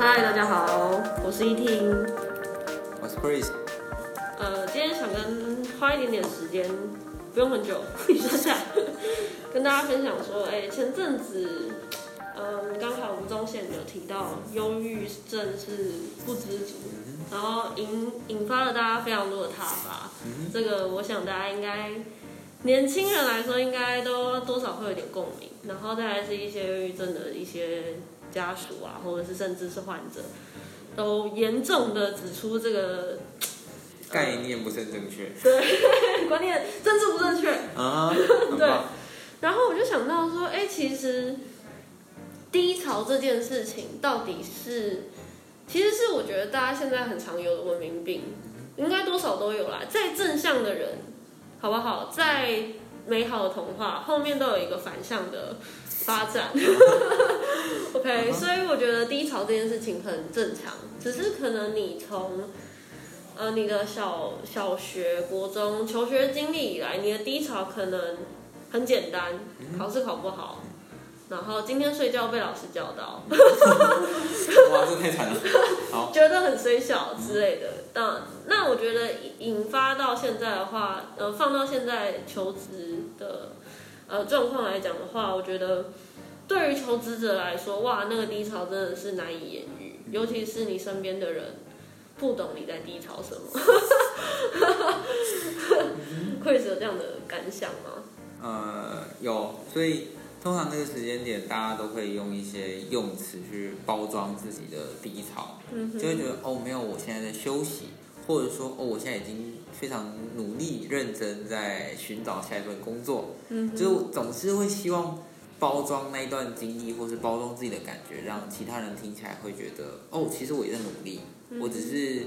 嗨，大家好，我是依婷，我是 Chris。呃，今天想跟花一点点时间，不用很久，一下下，跟大家分享说，哎、欸，前阵子，嗯，刚好吴宗宪有提到忧郁症是不知足，然后引引发了大家非常多的挞伐。这个我想大家应该，年轻人来说应该都多少会有点共鸣，然后再来是一些忧郁症的一些。家属啊，或者是甚至是患者，都严重的指出这个概念不是很正确，对，观念政治不正确啊，对。然后我就想到说，哎，其实低潮这件事情到底是，其实是我觉得大家现在很常有的文明病，应该多少都有啦。再正向的人，好不好？再美好的童话后面都有一个反向的。发展，OK，所以我觉得低潮这件事情很正常，只是可能你从呃你的小小学、国中求学经历以来，你的低潮可能很简单，考试考不好，然后今天睡觉被老师叫到，哇，这太惨了，好，觉得很衰小之类的。那那我觉得引发到现在的话，呃，放到现在求职的。呃，状况来讲的话，我觉得对于求职者来说，哇，那个低潮真的是难以言喻，尤其是你身边的人不懂你在低潮什么。会是有这样的感想吗？呃，有，所以通常那个时间点，大家都会用一些用词去包装自己的低潮，嗯、就会觉得哦，没有，我现在在休息，或者说哦，我现在已经。非常努力、认真在寻找下一份工作，嗯，就总是会希望包装那一段经历，或是包装自己的感觉，让其他人听起来会觉得，哦，其实我也在努力，我只是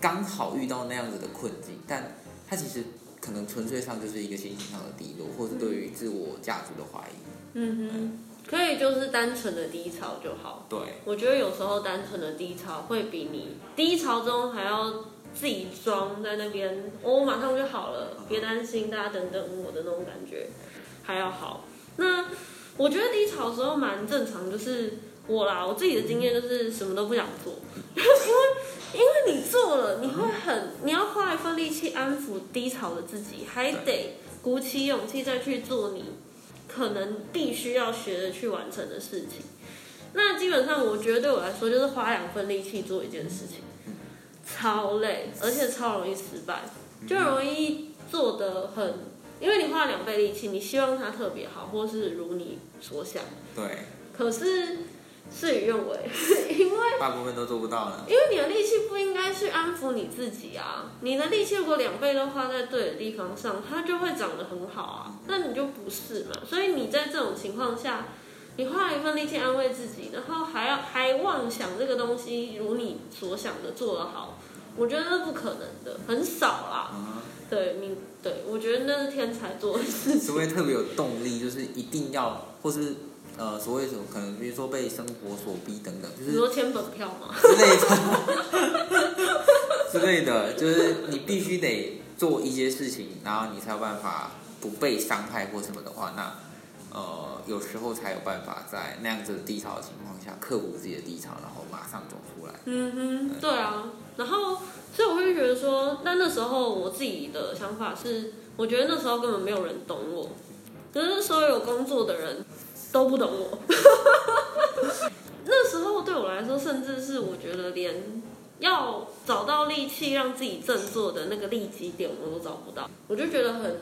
刚好遇到那样子的困境，但他其实可能纯粹上就是一个心情上的低落，或是对于自我价值的怀疑。嗯哼，可以就是单纯的低潮就好。对，我觉得有时候单纯的低潮会比你低潮中还要。自己装在那边，我、哦、马上就好了，别担心，大家等等我的那种感觉还要好。那我觉得低潮的时候蛮正常，就是我啦，我自己的经验就是什么都不想做，因为因为你做了，你会很，你要花一份力气安抚低潮的自己，还得鼓起勇气再去做你可能必须要学着去完成的事情。那基本上我觉得对我来说就是花两份力气做一件事情。超累，而且超容易失败，就容易做得很，因为你花了两倍力气，你希望它特别好，或是如你所想。对。可是事与愿违，因为大部分都做不到了。因为你的力气不应该去安抚你自己啊，你的力气如果两倍都花在对的地方上，它就会长得很好啊。那你就不是嘛？所以你在这种情况下。你花了一份力气安慰自己，然后还要还妄想这个东西如你所想的做得好，我觉得那不可能的，很少啦。嗯、对，你对我觉得那是天才做的事情。所谓特别有动力，就是一定要，或是呃，所谓什么可能，比如说被生活所逼等等，就是。说签本票嘛。之类的。之类的，就是你必须得做一些事情，然后你才有办法不被伤害或什么的话，那。呃，有时候才有办法在那样子的低潮的情况下克服自己的低潮，然后马上走出来。嗯哼，对啊。然后，所以我会觉得说，那那时候我自己的想法是，我觉得那时候根本没有人懂我，可是所有工作的人都不懂我。那时候对我来说，甚至是我觉得连要找到力气让自己振作的那个利基点我都找不到，我就觉得很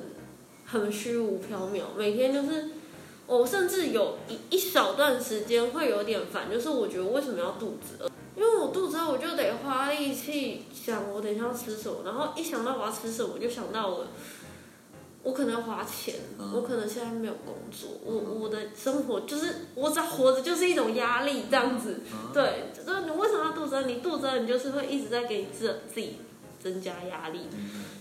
很虚无缥缈，每天就是。我甚至有一一小段时间会有点烦，就是我觉得为什么要肚子饿？因为我肚子饿，我就得花力气想我等一下要吃什么，然后一想到我要吃什么，我就想到我，我可能要花钱，我可能现在没有工作，我我的生活就是我只要活着就是一种压力这样子。对，就是你为什么要肚子饿？你肚子饿，你就是会一直在给你自自己增加压力。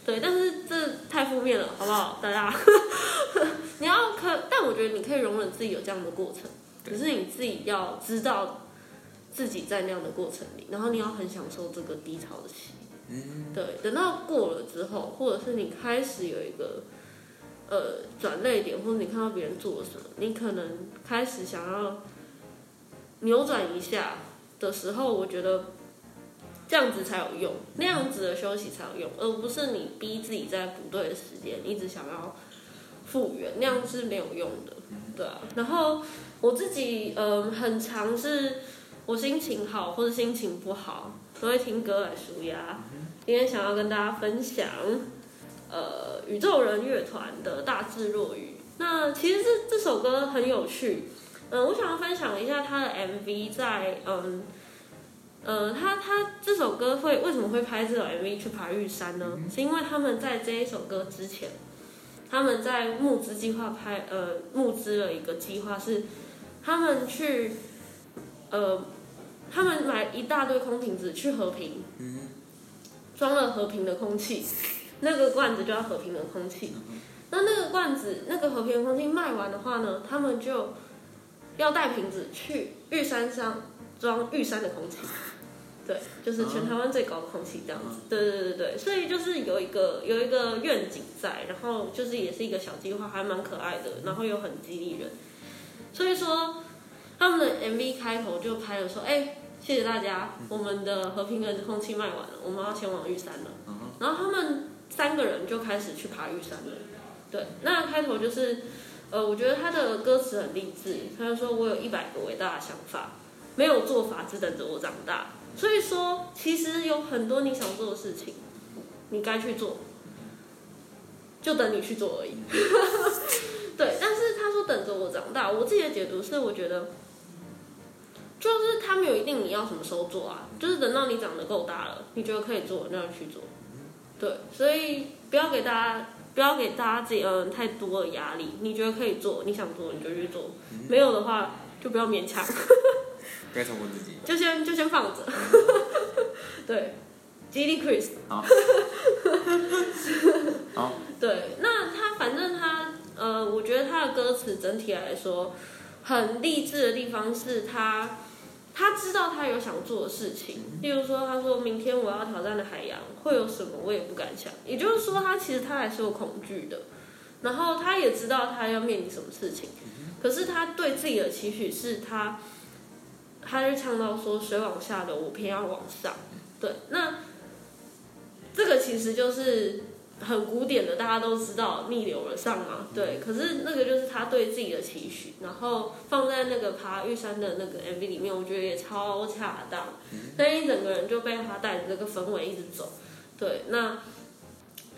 对，但是这太负面了，好不好？大家。你要可，但我觉得你可以容忍自己有这样的过程，可是你自己要知道自己在那样的过程里，然后你要很享受这个低潮的期。嗯，对，等到过了之后，或者是你开始有一个呃转泪点，或者你看到别人做了什么，你可能开始想要扭转一下，的时候，我觉得这样子才有用，那样子的休息才有用，而不是你逼自己在不对的时间一直想要复原，那样是没有用的，对啊。然后我自己嗯，很常是，我心情好或者心情不好，都会听歌来舒压。今天想要跟大家分享，呃，宇宙人乐团的《大智若愚》。那其实这这首歌很有趣。嗯，我想要分享一下他的 MV，在嗯，呃，他他这首歌会为什么会拍这首 MV 去爬玉山呢？是因为他们在这一首歌之前，他们在募资计划拍呃募资了一个计划是，他们去呃他们买一大堆空瓶子去和平，装了和平的空气，那个罐子就要和平的空气，那那个罐子那个和平的空气卖完的话呢，他们就。要带瓶子去玉山上装玉山的空气，对，就是全台湾最高的空气这样子。对对对对，所以就是有一个有一个愿景在，然后就是也是一个小计划，还蛮可爱的，然后又很激励人。所以说他们的 MV 开头就拍了说，哎，谢谢大家，我们的和平的空气卖完了，我们要前往玉山了。然后他们三个人就开始去爬玉山了。对，那开头就是。呃，我觉得他的歌词很励志。他就说：“我有一百个伟大的想法，没有做法，只等着我长大。”所以说，其实有很多你想做的事情，你该去做，就等你去做而已。对，但是他说等着我长大，我自己的解读是，我觉得就是他没有一定你要什么时候做啊，就是等到你长得够大了，你觉得可以做，那就去做。对，所以不要给大家。不要给大家自己嗯太多的压力，你觉得可以做，你想做你就去做，没有的话就不要勉强。不要强迫自己。就先就先放着。对，激励 Chris。好。好。对，那他反正他呃，我觉得他的歌词整体来说很励志的地方是他。他知道他有想做的事情，例如说，他说明天我要挑战的海洋会有什么，我也不敢想。也就是说，他其实他还是有恐惧的，然后他也知道他要面临什么事情，可是他对自己的期许是他，他就唱到说水往下流，我偏要往上。对，那这个其实就是。很古典的，大家都知道逆流而上嘛，对。可是那个就是他对自己的期许，然后放在那个爬玉山的那个 MV 里面，我觉得也超恰当。那一整个人就被他带着这个氛围一直走，对。那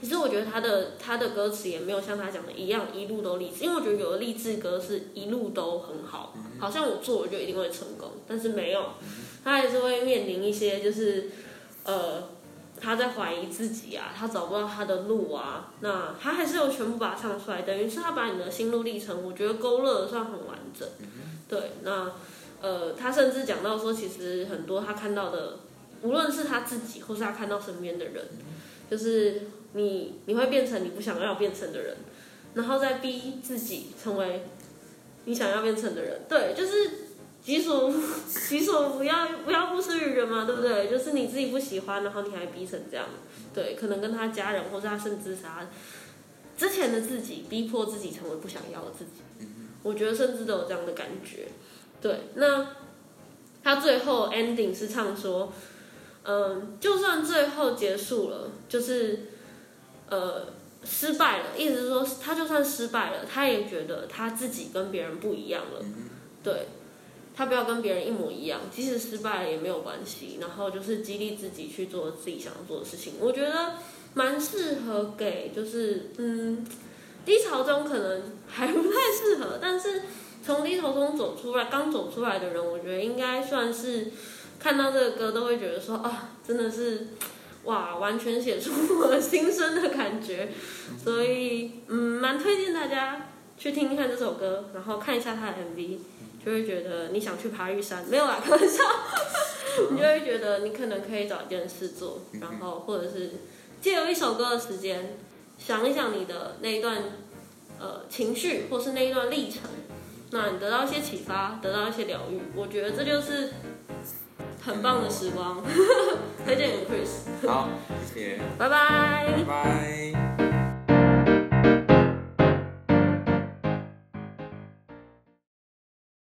其实我觉得他的他的歌词也没有像他讲的一样一路都励志，因为我觉得有的励志歌是一路都很好，好像我做了就一定会成功，但是没有，他还是会面临一些就是呃。他在怀疑自己啊，他找不到他的路啊，那他还是有全部把它唱出来，等于是他把你的心路历程，我觉得勾勒的算很完整。对，那呃，他甚至讲到说，其实很多他看到的，无论是他自己，或是他看到身边的人，就是你你会变成你不想要变成的人，然后再逼自己成为你想要变成的人。对，就是。己所己所不要，不要不施于人嘛，对不对？就是你自己不喜欢，然后你还逼成这样，对，可能跟他家人或者他甚至是他之前的自己逼迫自己成为不想要的自己，我觉得甚至都有这样的感觉。对，那他最后 ending 是唱说，嗯，就算最后结束了，就是呃失败了，意思是说他就算失败了，他也觉得他自己跟别人不一样了，对。他不要跟别人一模一样，即使失败了也没有关系。然后就是激励自己去做自己想要做的事情。我觉得蛮适合给，就是嗯，低潮中可能还不太适合，但是从低潮中走出来，刚走出来的人，我觉得应该算是看到这个歌都会觉得说啊，真的是哇，完全写出我心声的感觉。所以嗯，蛮推荐大家去听一看这首歌，然后看一下他的 MV。就会觉得你想去爬玉山，没有啦，开玩笑。你就会觉得你可能可以找一件事做，然后或者是借由一首歌的时间，想一想你的那一段呃情绪，或是那一段历程，那你得到一些启发，得到一些疗愈。我觉得这就是很棒的时光，推荐给 Chris。好，谢谢，拜拜，拜拜。